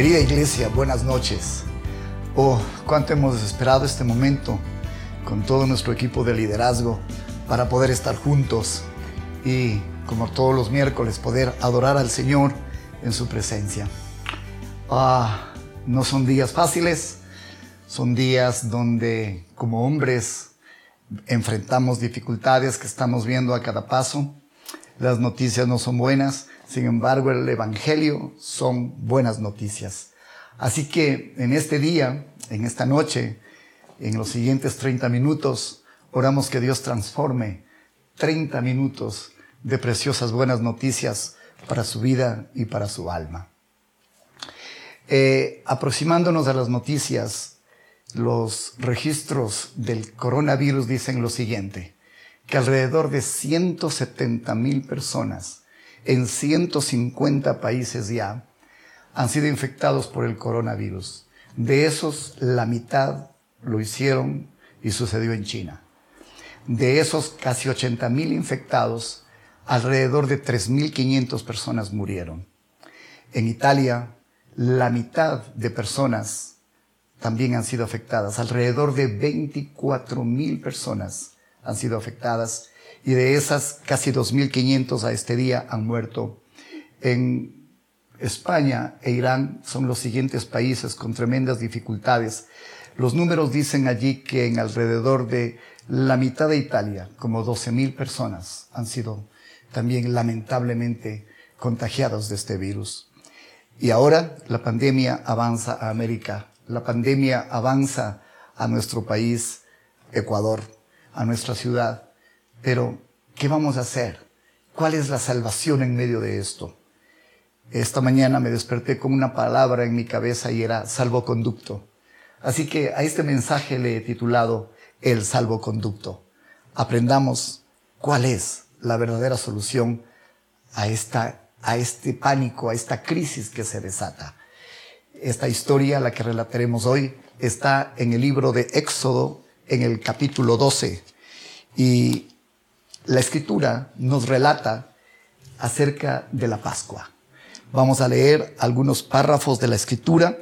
Querida iglesia, buenas noches. Oh, cuánto hemos esperado este momento con todo nuestro equipo de liderazgo para poder estar juntos y, como todos los miércoles, poder adorar al Señor en su presencia. Ah, no son días fáciles, son días donde como hombres enfrentamos dificultades que estamos viendo a cada paso. Las noticias no son buenas, sin embargo el Evangelio son buenas noticias. Así que en este día, en esta noche, en los siguientes 30 minutos, oramos que Dios transforme 30 minutos de preciosas buenas noticias para su vida y para su alma. Eh, aproximándonos a las noticias, los registros del coronavirus dicen lo siguiente, que alrededor de 170 mil personas en 150 países ya han sido infectados por el coronavirus. De esos, la mitad lo hicieron y sucedió en China. De esos casi 80 mil infectados, alrededor de 3.500 personas murieron. En Italia, la mitad de personas también han sido afectadas. Alrededor de 24 mil personas han sido afectadas y de esas casi 2.500 a este día han muerto. En España e Irán son los siguientes países con tremendas dificultades. Los números dicen allí que en alrededor de la mitad de Italia, como 12.000 personas, han sido también lamentablemente contagiados de este virus. Y ahora la pandemia avanza a América, la pandemia avanza a nuestro país, Ecuador, a nuestra ciudad. Pero, ¿qué vamos a hacer? ¿Cuál es la salvación en medio de esto? Esta mañana me desperté con una palabra en mi cabeza y era salvoconducto. Así que a este mensaje le he titulado El salvoconducto. Aprendamos cuál es la verdadera solución a esta a este pánico, a esta crisis que se desata. Esta historia, la que relataremos hoy, está en el libro de Éxodo, en el capítulo 12. Y la escritura nos relata acerca de la Pascua. Vamos a leer algunos párrafos de la escritura,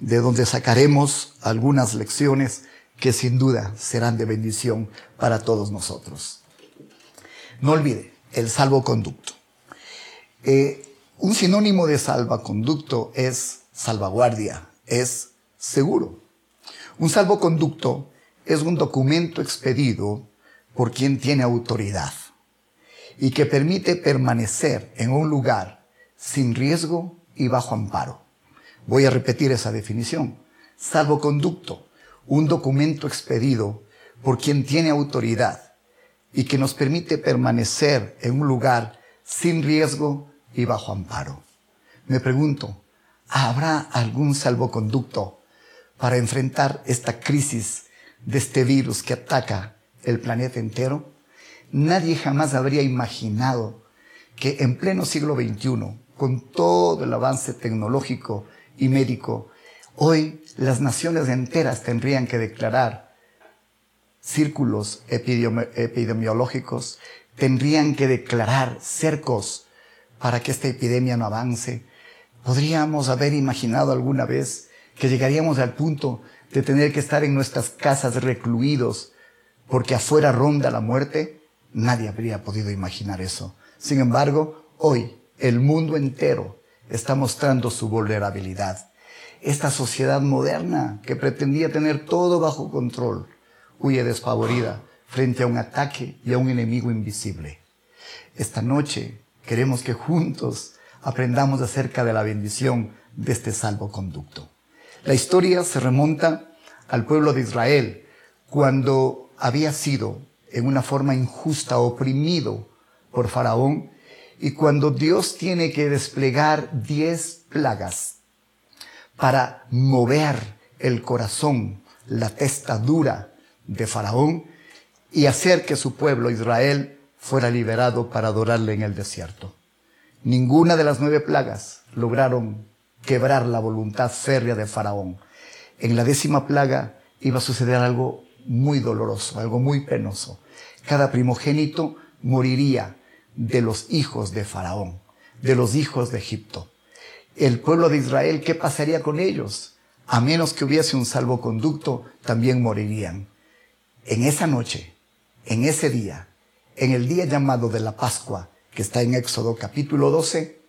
de donde sacaremos algunas lecciones que sin duda serán de bendición para todos nosotros. No olvide el salvoconducto. Eh, un sinónimo de salvaconducto es salvaguardia, es seguro. Un salvoconducto es un documento expedido por quien tiene autoridad y que permite permanecer en un lugar sin riesgo y bajo amparo. Voy a repetir esa definición. Salvoconducto, un documento expedido por quien tiene autoridad y que nos permite permanecer en un lugar sin riesgo y bajo amparo. Me pregunto, ¿habrá algún salvoconducto para enfrentar esta crisis de este virus que ataca el planeta entero? Nadie jamás habría imaginado que en pleno siglo XXI, con todo el avance tecnológico y médico, hoy las naciones enteras tendrían que declarar círculos epidemiológicos, tendrían que declarar cercos para que esta epidemia no avance. ¿Podríamos haber imaginado alguna vez que llegaríamos al punto de tener que estar en nuestras casas recluidos porque afuera ronda la muerte? Nadie habría podido imaginar eso. Sin embargo, hoy el mundo entero está mostrando su vulnerabilidad. Esta sociedad moderna que pretendía tener todo bajo control huye desfavorida frente a un ataque y a un enemigo invisible. Esta noche Queremos que juntos aprendamos acerca de la bendición de este salvoconducto. La historia se remonta al pueblo de Israel cuando había sido en una forma injusta oprimido por Faraón y cuando Dios tiene que desplegar diez plagas para mover el corazón, la testa dura de Faraón y hacer que su pueblo Israel fuera liberado para adorarle en el desierto. Ninguna de las nueve plagas lograron quebrar la voluntad férrea de Faraón. En la décima plaga iba a suceder algo muy doloroso, algo muy penoso. Cada primogénito moriría de los hijos de Faraón, de los hijos de Egipto. el pueblo de Israel, ¿qué pasaría con ellos? A menos que hubiese un salvoconducto, también morirían. En esa noche, en ese día, en el día llamado de la Pascua, que está en Éxodo capítulo 12,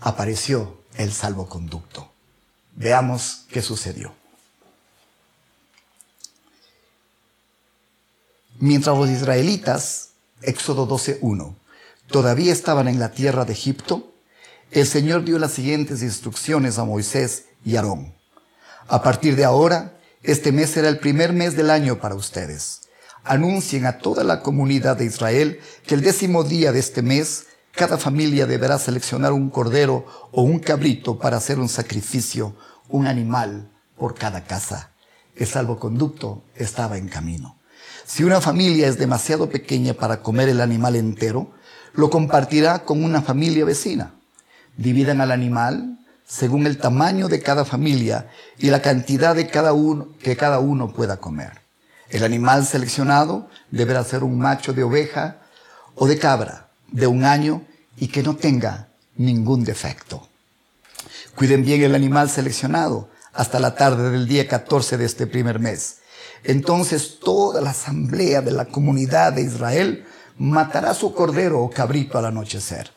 apareció el salvoconducto. Veamos qué sucedió. Mientras los israelitas, Éxodo 12.1, todavía estaban en la tierra de Egipto, el Señor dio las siguientes instrucciones a Moisés y Aarón. A partir de ahora, este mes será el primer mes del año para ustedes. Anuncien a toda la comunidad de Israel que el décimo día de este mes, cada familia deberá seleccionar un cordero o un cabrito para hacer un sacrificio, un animal por cada casa. El salvoconducto estaba en camino. Si una familia es demasiado pequeña para comer el animal entero, lo compartirá con una familia vecina. Dividan al animal según el tamaño de cada familia y la cantidad de cada uno que cada uno pueda comer. El animal seleccionado deberá ser un macho de oveja o de cabra de un año y que no tenga ningún defecto. Cuiden bien el animal seleccionado hasta la tarde del día 14 de este primer mes. Entonces toda la asamblea de la comunidad de Israel matará su cordero o cabrito al anochecer.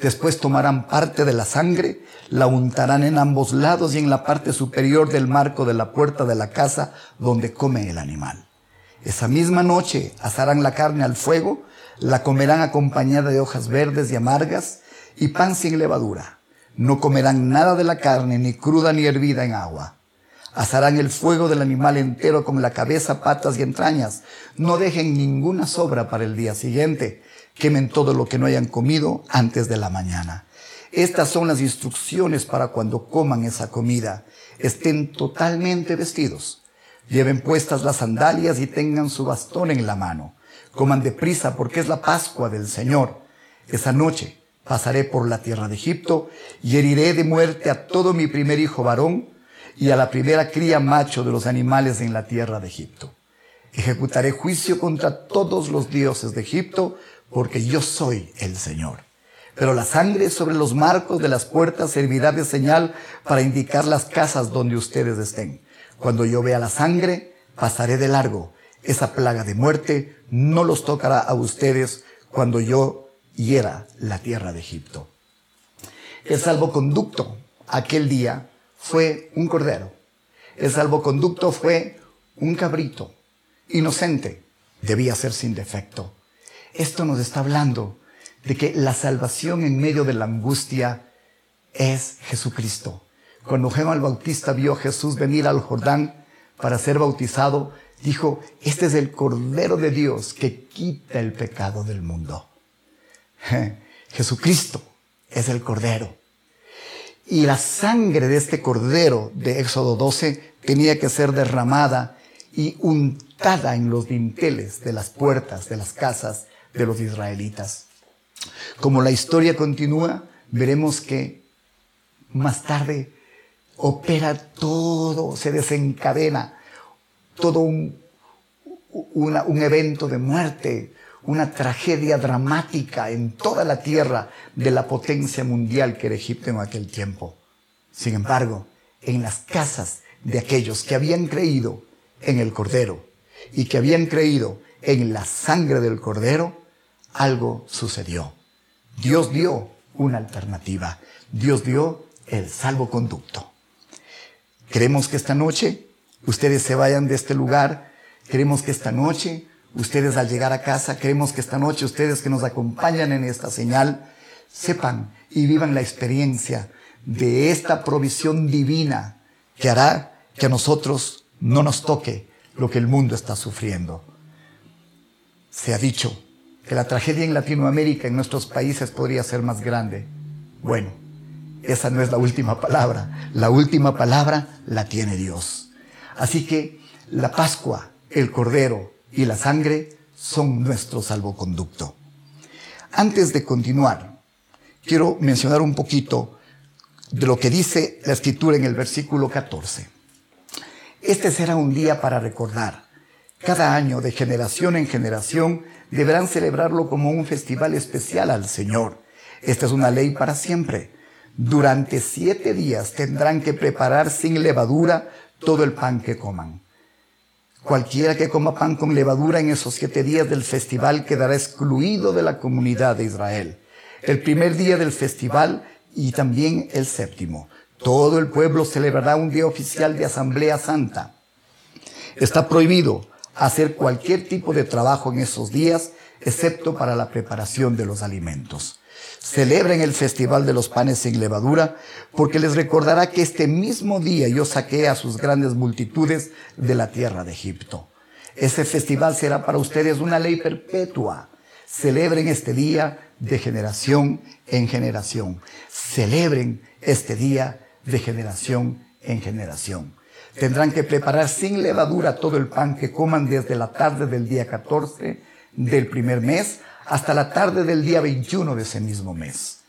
Después tomarán parte de la sangre, la untarán en ambos lados y en la parte superior del marco de la puerta de la casa donde come el animal. Esa misma noche asarán la carne al fuego, la comerán acompañada de hojas verdes y amargas y pan sin levadura. No comerán nada de la carne, ni cruda ni hervida en agua. Asarán el fuego del animal entero con la cabeza, patas y entrañas. No dejen ninguna sobra para el día siguiente. Quemen todo lo que no hayan comido antes de la mañana. Estas son las instrucciones para cuando coman esa comida. Estén totalmente vestidos. Lleven puestas las sandalias y tengan su bastón en la mano. Coman deprisa porque es la Pascua del Señor. Esa noche pasaré por la tierra de Egipto y heriré de muerte a todo mi primer hijo varón y a la primera cría macho de los animales en la tierra de Egipto. Ejecutaré juicio contra todos los dioses de Egipto, porque yo soy el Señor. Pero la sangre sobre los marcos de las puertas servirá de señal para indicar las casas donde ustedes estén. Cuando yo vea la sangre, pasaré de largo. Esa plaga de muerte no los tocará a ustedes cuando yo hiera la tierra de Egipto. El salvoconducto aquel día fue un cordero. El salvoconducto fue un cabrito. Inocente. Debía ser sin defecto. Esto nos está hablando de que la salvación en medio de la angustia es Jesucristo. Cuando Juan el Bautista vio a Jesús venir al Jordán para ser bautizado, dijo, este es el Cordero de Dios que quita el pecado del mundo. Jesucristo es el Cordero. Y la sangre de este cordero de Éxodo 12 tenía que ser derramada y untada en los dinteles de las puertas de las casas de los israelitas. Como la historia continúa, veremos que más tarde opera todo, se desencadena todo un, un evento de muerte, una tragedia dramática en toda la tierra de la potencia mundial que era Egipto en aquel tiempo. Sin embargo, en las casas de aquellos que habían creído en el Cordero y que habían creído en la sangre del Cordero, algo sucedió. Dios dio una alternativa. Dios dio el salvoconducto. Queremos que esta noche ustedes se vayan de este lugar. Queremos que esta noche Ustedes al llegar a casa, queremos que esta noche ustedes que nos acompañan en esta señal, sepan y vivan la experiencia de esta provisión divina que hará que a nosotros no nos toque lo que el mundo está sufriendo. Se ha dicho que la tragedia en Latinoamérica, en nuestros países, podría ser más grande. Bueno, esa no es la última palabra. La última palabra la tiene Dios. Así que la Pascua, el Cordero, y la sangre son nuestro salvoconducto. Antes de continuar, quiero mencionar un poquito de lo que dice la escritura en el versículo 14. Este será un día para recordar. Cada año, de generación en generación, deberán celebrarlo como un festival especial al Señor. Esta es una ley para siempre. Durante siete días tendrán que preparar sin levadura todo el pan que coman. Cualquiera que coma pan con levadura en esos siete días del festival quedará excluido de la comunidad de Israel. El primer día del festival y también el séptimo. Todo el pueblo celebrará un día oficial de Asamblea Santa. Está prohibido hacer cualquier tipo de trabajo en esos días, excepto para la preparación de los alimentos. Celebren el festival de los panes sin levadura, porque les recordará que este mismo día yo saqué a sus grandes multitudes de la tierra de Egipto. Ese festival será para ustedes una ley perpetua. Celebren este día de generación en generación. Celebren este día de generación en generación. Tendrán que preparar sin levadura todo el pan que coman desde la tarde del día 14 del primer mes hasta la tarde del día 21 de ese mismo mes.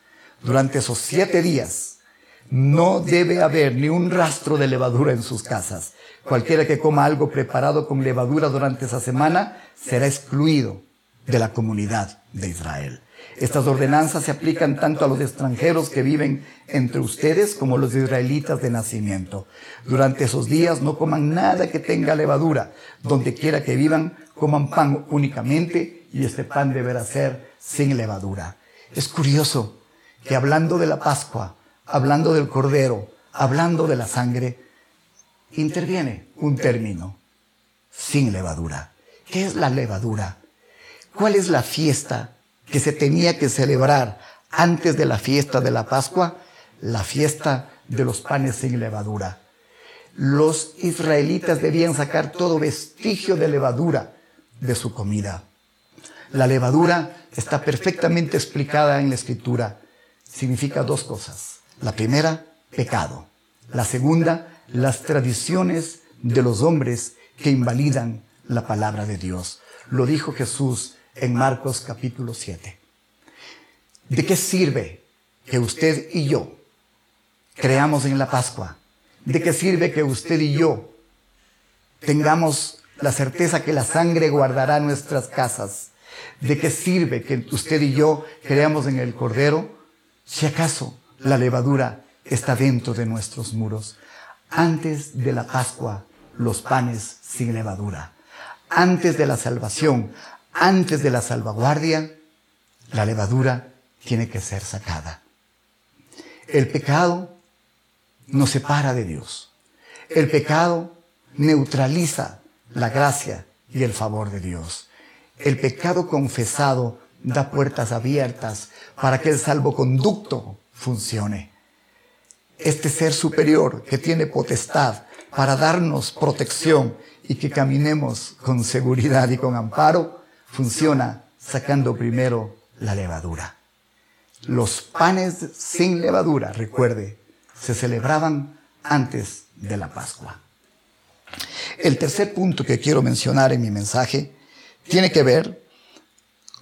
Durante esos siete días no debe haber ni un rastro de levadura en sus casas. Cualquiera que coma algo preparado con levadura durante esa semana será excluido de la comunidad de Israel. Estas ordenanzas se aplican tanto a los extranjeros que viven entre ustedes como a los israelitas de nacimiento. Durante esos días no coman nada que tenga levadura. Donde quiera que vivan, coman pan únicamente y este pan deberá ser sin levadura. Es curioso que hablando de la Pascua, hablando del Cordero, hablando de la sangre, interviene un término, sin levadura. ¿Qué es la levadura? ¿Cuál es la fiesta que se tenía que celebrar antes de la fiesta de la Pascua? La fiesta de los panes sin levadura. Los israelitas debían sacar todo vestigio de levadura de su comida. La levadura está perfectamente explicada en la escritura. Significa dos cosas. La primera, pecado. La segunda, las tradiciones de los hombres que invalidan la palabra de Dios. Lo dijo Jesús en Marcos capítulo 7. ¿De qué sirve que usted y yo creamos en la Pascua? ¿De qué sirve que usted y yo tengamos la certeza que la sangre guardará nuestras casas? ¿De qué sirve que usted y yo creamos en el Cordero si acaso la levadura está dentro de nuestros muros? Antes de la Pascua, los panes sin levadura. Antes de la salvación, antes de la salvaguardia, la levadura tiene que ser sacada. El pecado nos separa de Dios. El pecado neutraliza la gracia y el favor de Dios. El pecado confesado da puertas abiertas para que el salvoconducto funcione. Este ser superior que tiene potestad para darnos protección y que caminemos con seguridad y con amparo, funciona sacando primero la levadura. Los panes sin levadura, recuerde, se celebraban antes de la Pascua. El tercer punto que quiero mencionar en mi mensaje tiene que ver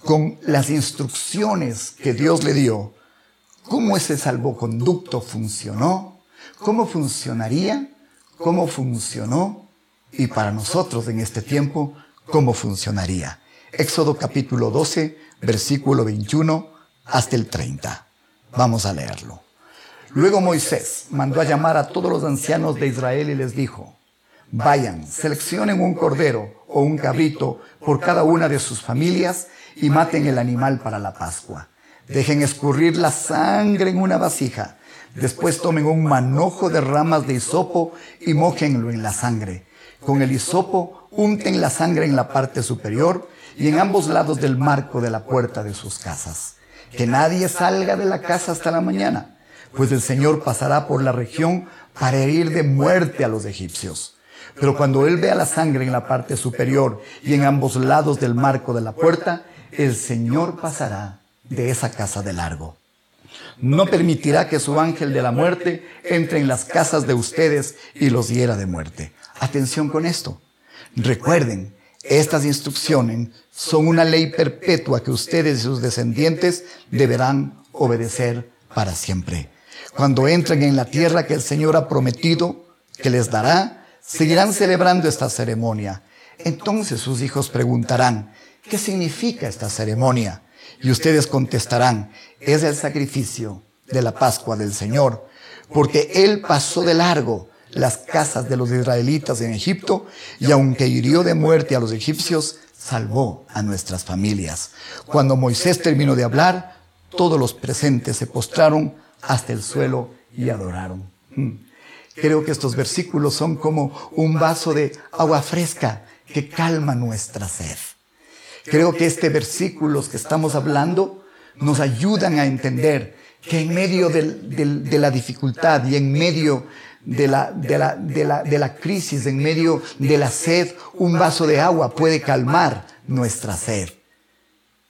con las instrucciones que Dios le dio, cómo ese salvoconducto funcionó, cómo funcionaría, cómo funcionó y para nosotros en este tiempo, cómo funcionaría. Éxodo capítulo 12, versículo 21 hasta el 30. Vamos a leerlo. Luego Moisés mandó a llamar a todos los ancianos de Israel y les dijo, vayan, seleccionen un cordero o un cabrito por cada una de sus familias y maten el animal para la Pascua. Dejen escurrir la sangre en una vasija. Después tomen un manojo de ramas de hisopo y mojenlo en la sangre. Con el hisopo unten la sangre en la parte superior y en ambos lados del marco de la puerta de sus casas. Que nadie salga de la casa hasta la mañana, pues el Señor pasará por la región para herir de muerte a los egipcios. Pero cuando Él vea la sangre en la parte superior y en ambos lados del marco de la puerta, el Señor pasará de esa casa de largo. No permitirá que su ángel de la muerte entre en las casas de ustedes y los hiera de muerte. Atención con esto. Recuerden estas instrucciones son una ley perpetua que ustedes y sus descendientes deberán obedecer para siempre. Cuando entren en la tierra que el Señor ha prometido que les dará, seguirán celebrando esta ceremonia. Entonces sus hijos preguntarán, ¿qué significa esta ceremonia? Y ustedes contestarán, es el sacrificio de la Pascua del Señor, porque Él pasó de largo las casas de los israelitas en Egipto y aunque hirió de muerte a los egipcios, salvó a nuestras familias. Cuando Moisés terminó de hablar, todos los presentes se postraron hasta el suelo y adoraron. Hmm. Creo que estos versículos son como un vaso de agua fresca que calma nuestra sed. Creo que este versículos que estamos hablando nos ayudan a entender que en medio de la dificultad y en medio de la, de, la, de, la, de la crisis, en medio de la sed, un vaso de agua puede calmar nuestra sed.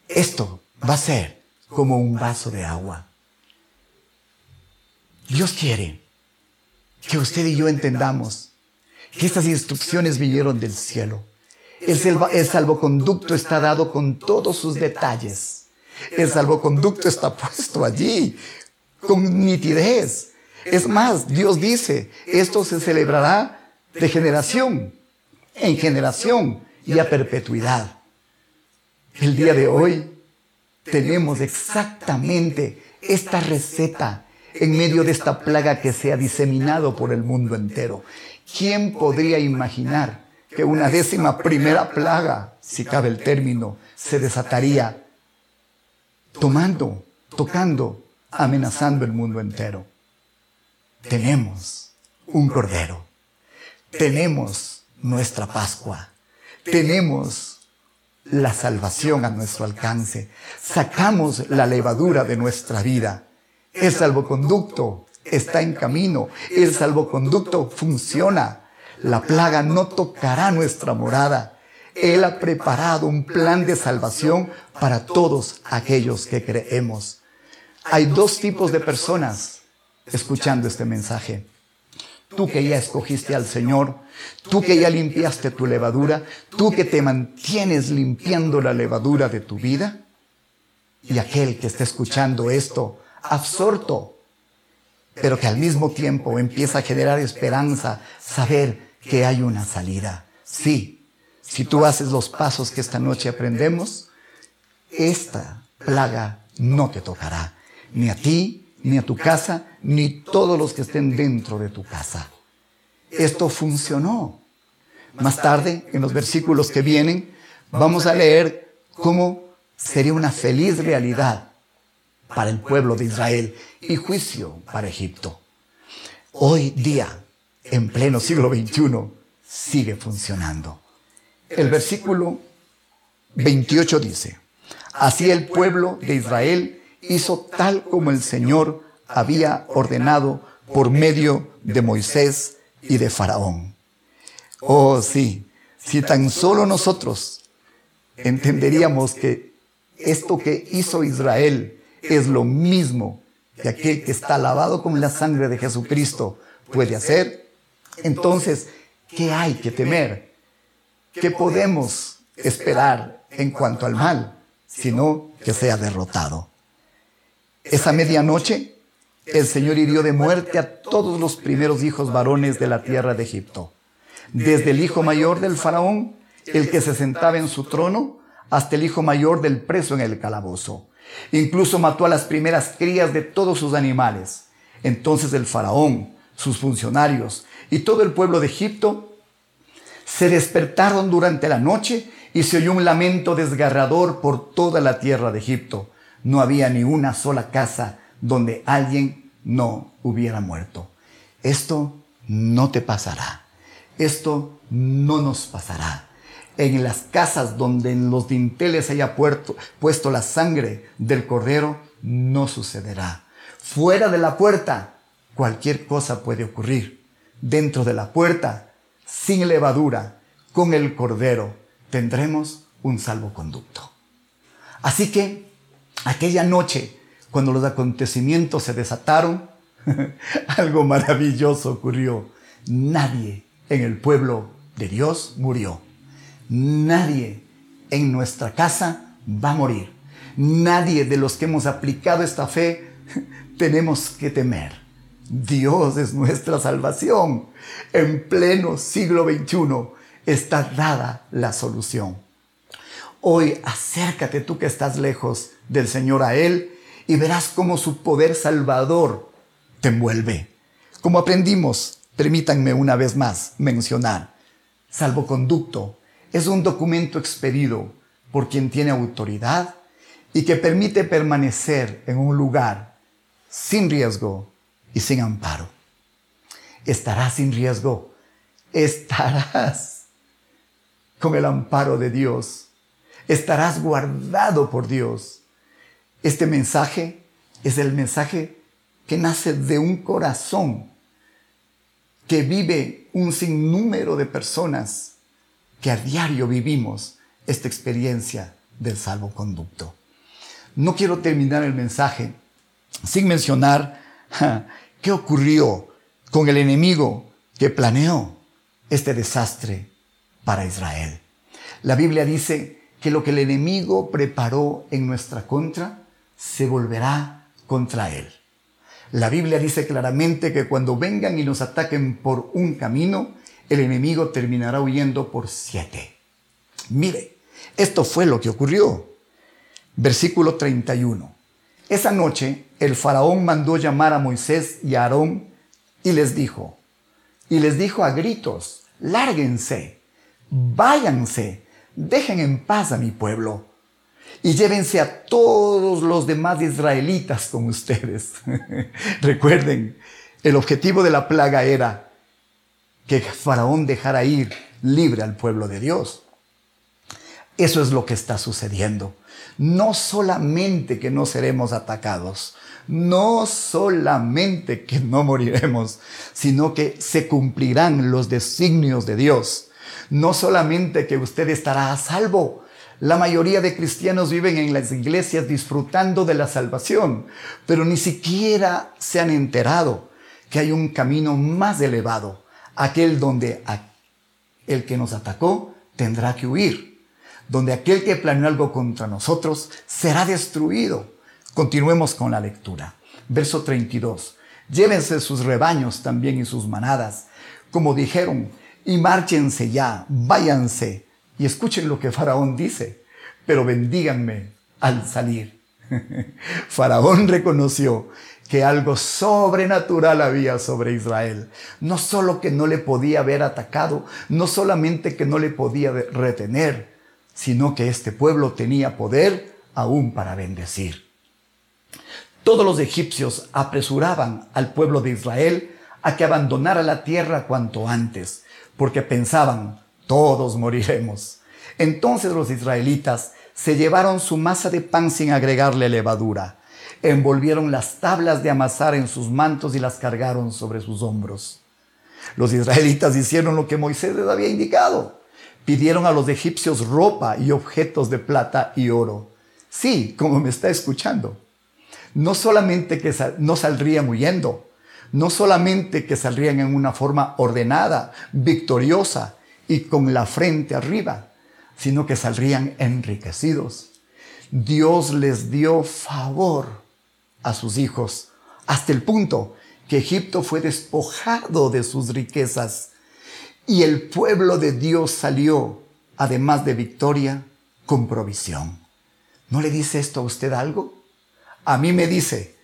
Esto va a ser como un vaso de agua. Dios quiere que usted y yo entendamos que estas instrucciones vinieron del cielo. El, el salvoconducto está dado con todos sus detalles. El salvoconducto está puesto allí con nitidez. Es más, Dios dice, esto se celebrará de generación en generación y a perpetuidad. El día de hoy tenemos exactamente esta receta en medio de esta plaga que se ha diseminado por el mundo entero. ¿Quién podría imaginar que una décima primera plaga, si cabe el término, se desataría tomando, tocando, amenazando el mundo entero? Tenemos un cordero. Tenemos nuestra Pascua. Tenemos la salvación a nuestro alcance. Sacamos la levadura de nuestra vida. El salvoconducto está en camino. El salvoconducto funciona. La plaga no tocará nuestra morada. Él ha preparado un plan de salvación para todos aquellos que creemos. Hay dos tipos de personas escuchando este mensaje. Tú que ya escogiste al Señor, tú que ya limpiaste tu levadura, tú que te mantienes limpiando la levadura de tu vida, y aquel que está escuchando esto absorto, pero que al mismo tiempo empieza a generar esperanza, saber que hay una salida. Sí, si tú haces los pasos que esta noche aprendemos, esta plaga no te tocará, ni a ti, ni a tu casa, ni todos los que estén dentro de tu casa. Esto funcionó. Más tarde, en los versículos que vienen, vamos a leer cómo sería una feliz realidad para el pueblo de Israel y juicio para Egipto. Hoy día, en pleno siglo XXI, sigue funcionando. El versículo 28 dice, así el pueblo de Israel hizo tal como el Señor había ordenado por medio de Moisés y de Faraón. Oh sí, si tan solo nosotros entenderíamos que esto que hizo Israel es lo mismo que aquel que está lavado con la sangre de Jesucristo puede hacer, entonces, ¿qué hay que temer? ¿Qué podemos esperar en cuanto al mal, sino que sea derrotado? Esa medianoche, el Señor hirió de muerte a todos los primeros hijos varones de la tierra de Egipto, desde el hijo mayor del faraón, el que se sentaba en su trono, hasta el hijo mayor del preso en el calabozo. Incluso mató a las primeras crías de todos sus animales. Entonces el faraón, sus funcionarios y todo el pueblo de Egipto se despertaron durante la noche y se oyó un lamento desgarrador por toda la tierra de Egipto. No había ni una sola casa donde alguien no hubiera muerto. Esto no te pasará. Esto no nos pasará en las casas donde en los dinteles haya puesto la sangre del cordero, no sucederá. Fuera de la puerta, cualquier cosa puede ocurrir. Dentro de la puerta, sin levadura, con el cordero, tendremos un salvoconducto. Así que, aquella noche, cuando los acontecimientos se desataron, algo maravilloso ocurrió. Nadie en el pueblo de Dios murió Nadie en nuestra casa va a morir. Nadie de los que hemos aplicado esta fe tenemos que temer. Dios es nuestra salvación. En pleno siglo XXI está dada la solución. Hoy acércate tú que estás lejos del Señor a Él y verás cómo su poder salvador te envuelve. Como aprendimos, permítanme una vez más mencionar, salvoconducto es un documento expedido por quien tiene autoridad y que permite permanecer en un lugar sin riesgo y sin amparo. Estarás sin riesgo, estarás con el amparo de Dios, estarás guardado por Dios. Este mensaje es el mensaje que nace de un corazón que vive un sinnúmero de personas que a diario vivimos esta experiencia del salvoconducto. No quiero terminar el mensaje sin mencionar qué ocurrió con el enemigo que planeó este desastre para Israel. La Biblia dice que lo que el enemigo preparó en nuestra contra se volverá contra él. La Biblia dice claramente que cuando vengan y nos ataquen por un camino, el enemigo terminará huyendo por siete. Mire, esto fue lo que ocurrió. Versículo 31. Esa noche el faraón mandó llamar a Moisés y a Aarón y les dijo, y les dijo a gritos, lárguense, váyanse, dejen en paz a mi pueblo y llévense a todos los demás israelitas con ustedes. Recuerden, el objetivo de la plaga era que Faraón dejara ir libre al pueblo de Dios. Eso es lo que está sucediendo. No solamente que no seremos atacados, no solamente que no moriremos, sino que se cumplirán los designios de Dios. No solamente que usted estará a salvo, la mayoría de cristianos viven en las iglesias disfrutando de la salvación, pero ni siquiera se han enterado que hay un camino más elevado, aquel donde el que nos atacó tendrá que huir donde aquel que planeó algo contra nosotros será destruido. Continuemos con la lectura. Verso 32. Llévense sus rebaños también y sus manadas, como dijeron, y márchense ya, váyanse. Y escuchen lo que Faraón dice, pero bendíganme al salir. Faraón reconoció que algo sobrenatural había sobre Israel. No solo que no le podía haber atacado, no solamente que no le podía retener, sino que este pueblo tenía poder aún para bendecir. Todos los egipcios apresuraban al pueblo de Israel a que abandonara la tierra cuanto antes, porque pensaban, todos moriremos. Entonces los israelitas se llevaron su masa de pan sin agregarle levadura, envolvieron las tablas de amasar en sus mantos y las cargaron sobre sus hombros. Los israelitas hicieron lo que Moisés les había indicado pidieron a los egipcios ropa y objetos de plata y oro. Sí, como me está escuchando. No solamente que no saldrían huyendo, no solamente que saldrían en una forma ordenada, victoriosa y con la frente arriba, sino que saldrían enriquecidos. Dios les dio favor a sus hijos, hasta el punto que Egipto fue despojado de sus riquezas y el pueblo de Dios salió, además de victoria, con provisión. ¿No le dice esto a usted algo? A mí me dice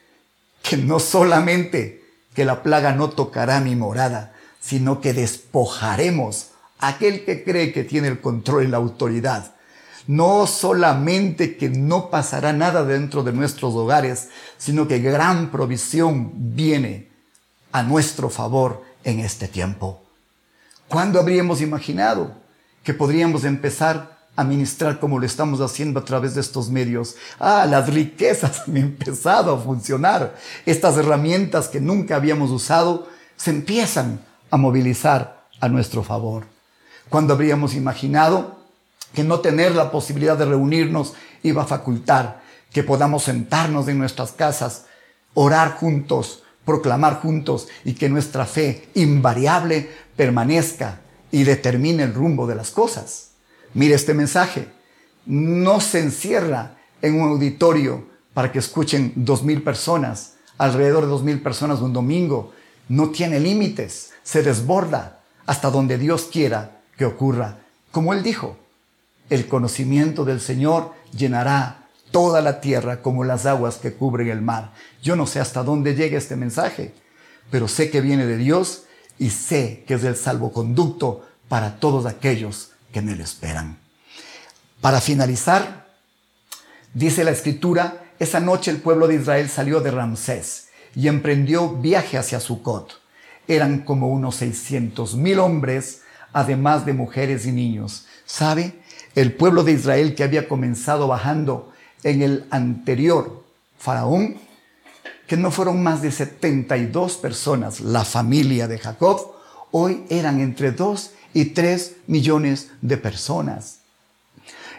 que no solamente que la plaga no tocará mi morada, sino que despojaremos aquel que cree que tiene el control y la autoridad. No solamente que no pasará nada dentro de nuestros hogares, sino que gran provisión viene a nuestro favor en este tiempo. ¿Cuándo habríamos imaginado que podríamos empezar a ministrar como lo estamos haciendo a través de estos medios? Ah, las riquezas han empezado a funcionar. Estas herramientas que nunca habíamos usado se empiezan a movilizar a nuestro favor. ¿Cuándo habríamos imaginado que no tener la posibilidad de reunirnos iba a facultar que podamos sentarnos en nuestras casas, orar juntos, proclamar juntos y que nuestra fe invariable permanezca y determine el rumbo de las cosas. Mire este mensaje. No se encierra en un auditorio para que escuchen dos mil personas, alrededor de dos mil personas un domingo. No tiene límites, se desborda hasta donde Dios quiera que ocurra. Como Él dijo, el conocimiento del Señor llenará toda la tierra como las aguas que cubren el mar. Yo no sé hasta dónde llega este mensaje, pero sé que viene de Dios y sé que es el salvoconducto para todos aquellos que en él esperan. Para finalizar, dice la escritura, esa noche el pueblo de Israel salió de Ramsés y emprendió viaje hacia Sucot. Eran como unos 600 mil hombres, además de mujeres y niños. ¿Sabe? El pueblo de Israel que había comenzado bajando en el anterior faraón, que no fueron más de 72 personas, la familia de Jacob, hoy eran entre 2 y 3 millones de personas.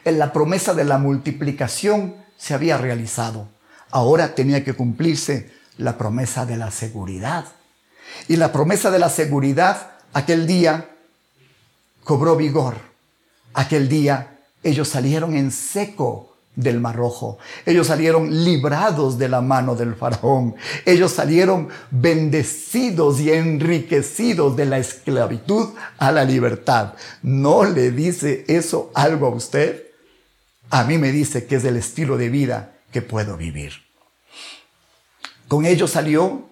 En la promesa de la multiplicación se había realizado. Ahora tenía que cumplirse la promesa de la seguridad. Y la promesa de la seguridad aquel día cobró vigor. Aquel día ellos salieron en seco del Mar Rojo. Ellos salieron librados de la mano del faraón. Ellos salieron bendecidos y enriquecidos de la esclavitud a la libertad. ¿No le dice eso algo a usted? A mí me dice que es el estilo de vida que puedo vivir. Con ellos salió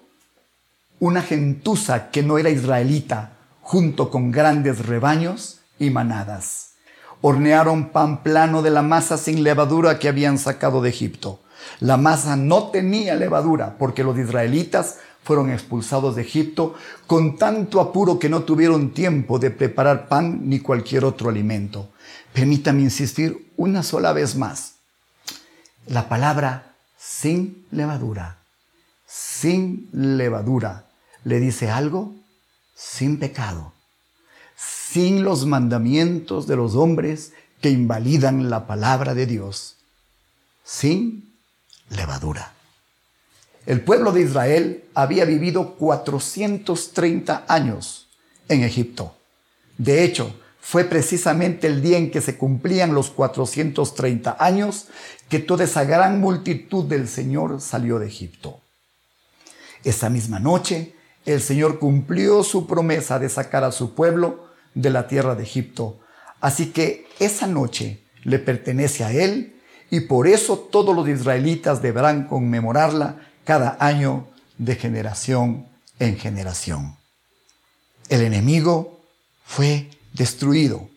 una gentuza que no era israelita, junto con grandes rebaños y manadas hornearon pan plano de la masa sin levadura que habían sacado de Egipto. La masa no tenía levadura porque los israelitas fueron expulsados de Egipto con tanto apuro que no tuvieron tiempo de preparar pan ni cualquier otro alimento. Permítame insistir una sola vez más. La palabra sin levadura, sin levadura, le dice algo sin pecado sin los mandamientos de los hombres que invalidan la palabra de Dios, sin levadura. El pueblo de Israel había vivido 430 años en Egipto. De hecho, fue precisamente el día en que se cumplían los 430 años que toda esa gran multitud del Señor salió de Egipto. Esa misma noche, el Señor cumplió su promesa de sacar a su pueblo de la tierra de Egipto. Así que esa noche le pertenece a Él y por eso todos los israelitas deberán conmemorarla cada año de generación en generación. El enemigo fue destruido.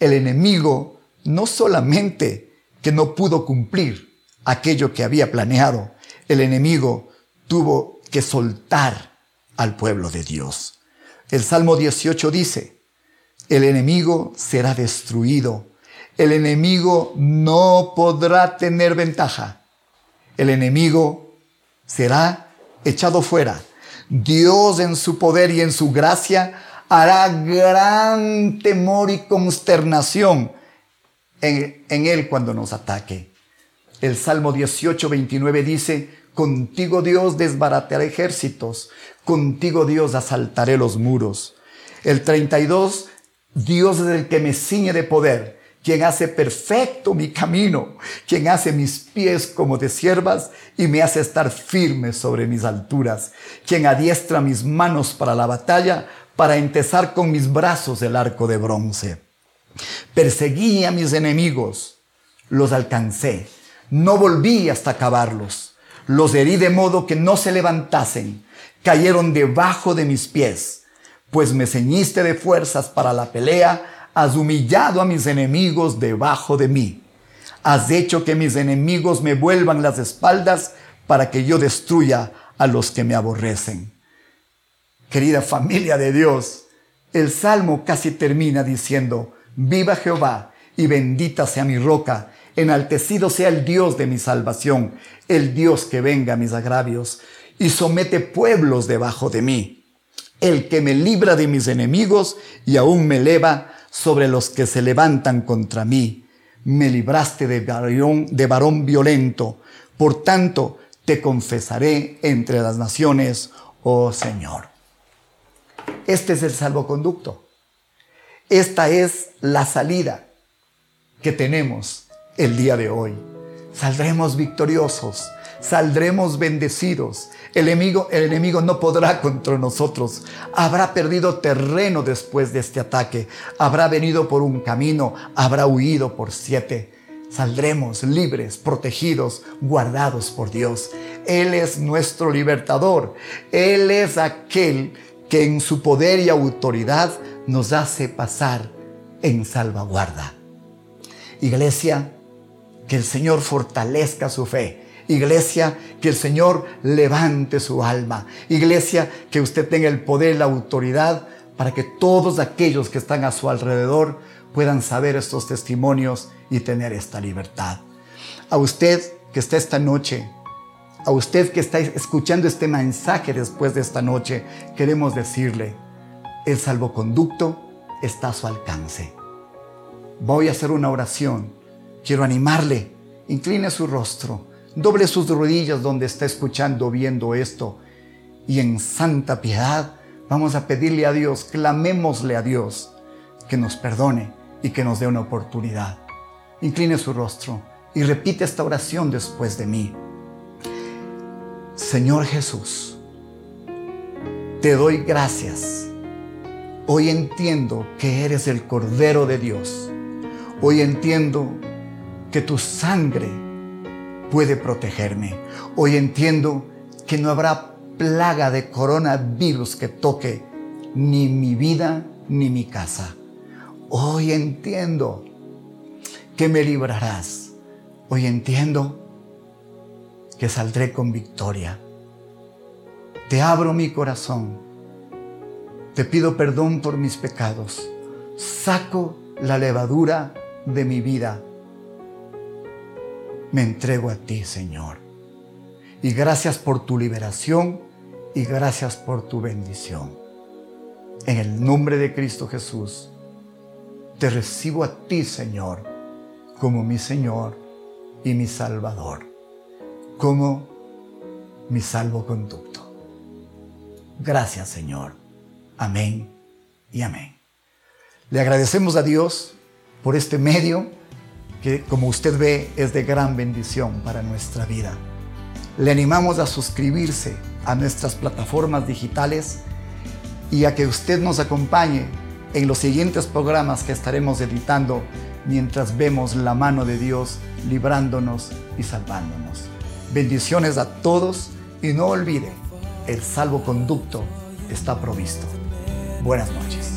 El enemigo no solamente que no pudo cumplir aquello que había planeado, el enemigo tuvo que soltar al pueblo de Dios. El Salmo 18 dice, el enemigo será destruido. El enemigo no podrá tener ventaja. El enemigo será echado fuera. Dios en su poder y en su gracia hará gran temor y consternación en, él cuando nos ataque. El Salmo 18, 29 dice, contigo Dios desbarataré ejércitos, contigo Dios asaltaré los muros. El 32 Dios es el que me ciñe de poder, quien hace perfecto mi camino, quien hace mis pies como de siervas y me hace estar firme sobre mis alturas, quien adiestra mis manos para la batalla, para entesar con mis brazos el arco de bronce. Perseguí a mis enemigos, los alcancé, no volví hasta acabarlos, los herí de modo que no se levantasen, cayeron debajo de mis pies pues me ceñiste de fuerzas para la pelea, has humillado a mis enemigos debajo de mí. Has hecho que mis enemigos me vuelvan las espaldas para que yo destruya a los que me aborrecen. Querida familia de Dios, el salmo casi termina diciendo, viva Jehová y bendita sea mi roca, enaltecido sea el Dios de mi salvación, el Dios que venga a mis agravios y somete pueblos debajo de mí el que me libra de mis enemigos y aún me eleva sobre los que se levantan contra mí. Me libraste de varón, de varón violento. Por tanto, te confesaré entre las naciones, oh Señor. Este es el salvoconducto. Esta es la salida que tenemos el día de hoy. Saldremos victoriosos saldremos bendecidos. El enemigo, el enemigo no podrá contra nosotros. Habrá perdido terreno después de este ataque. Habrá venido por un camino, habrá huido por siete. saldremos libres, protegidos, guardados por Dios. Él es nuestro libertador. Él es aquel que en su poder y autoridad nos hace pasar en salvaguarda. Iglesia, que el Señor fortalezca su fe. Iglesia, que el Señor levante su alma. Iglesia, que usted tenga el poder y la autoridad para que todos aquellos que están a su alrededor puedan saber estos testimonios y tener esta libertad. A usted que está esta noche, a usted que está escuchando este mensaje después de esta noche, queremos decirle, el salvoconducto está a su alcance. Voy a hacer una oración. Quiero animarle. Incline su rostro. Doble sus rodillas donde está escuchando, viendo esto. Y en santa piedad vamos a pedirle a Dios, clamémosle a Dios que nos perdone y que nos dé una oportunidad. Incline su rostro y repite esta oración después de mí. Señor Jesús, te doy gracias. Hoy entiendo que eres el Cordero de Dios. Hoy entiendo que tu sangre puede protegerme. Hoy entiendo que no habrá plaga de coronavirus que toque ni mi vida ni mi casa. Hoy entiendo que me librarás. Hoy entiendo que saldré con victoria. Te abro mi corazón. Te pido perdón por mis pecados. Saco la levadura de mi vida. Me entrego a ti, Señor. Y gracias por tu liberación y gracias por tu bendición. En el nombre de Cristo Jesús, te recibo a ti, Señor, como mi Señor y mi Salvador, como mi salvoconducto. Gracias, Señor. Amén y amén. Le agradecemos a Dios por este medio como usted ve, es de gran bendición para nuestra vida. Le animamos a suscribirse a nuestras plataformas digitales y a que usted nos acompañe en los siguientes programas que estaremos editando mientras vemos la mano de Dios librándonos y salvándonos. Bendiciones a todos y no olvide, el salvoconducto está provisto. Buenas noches.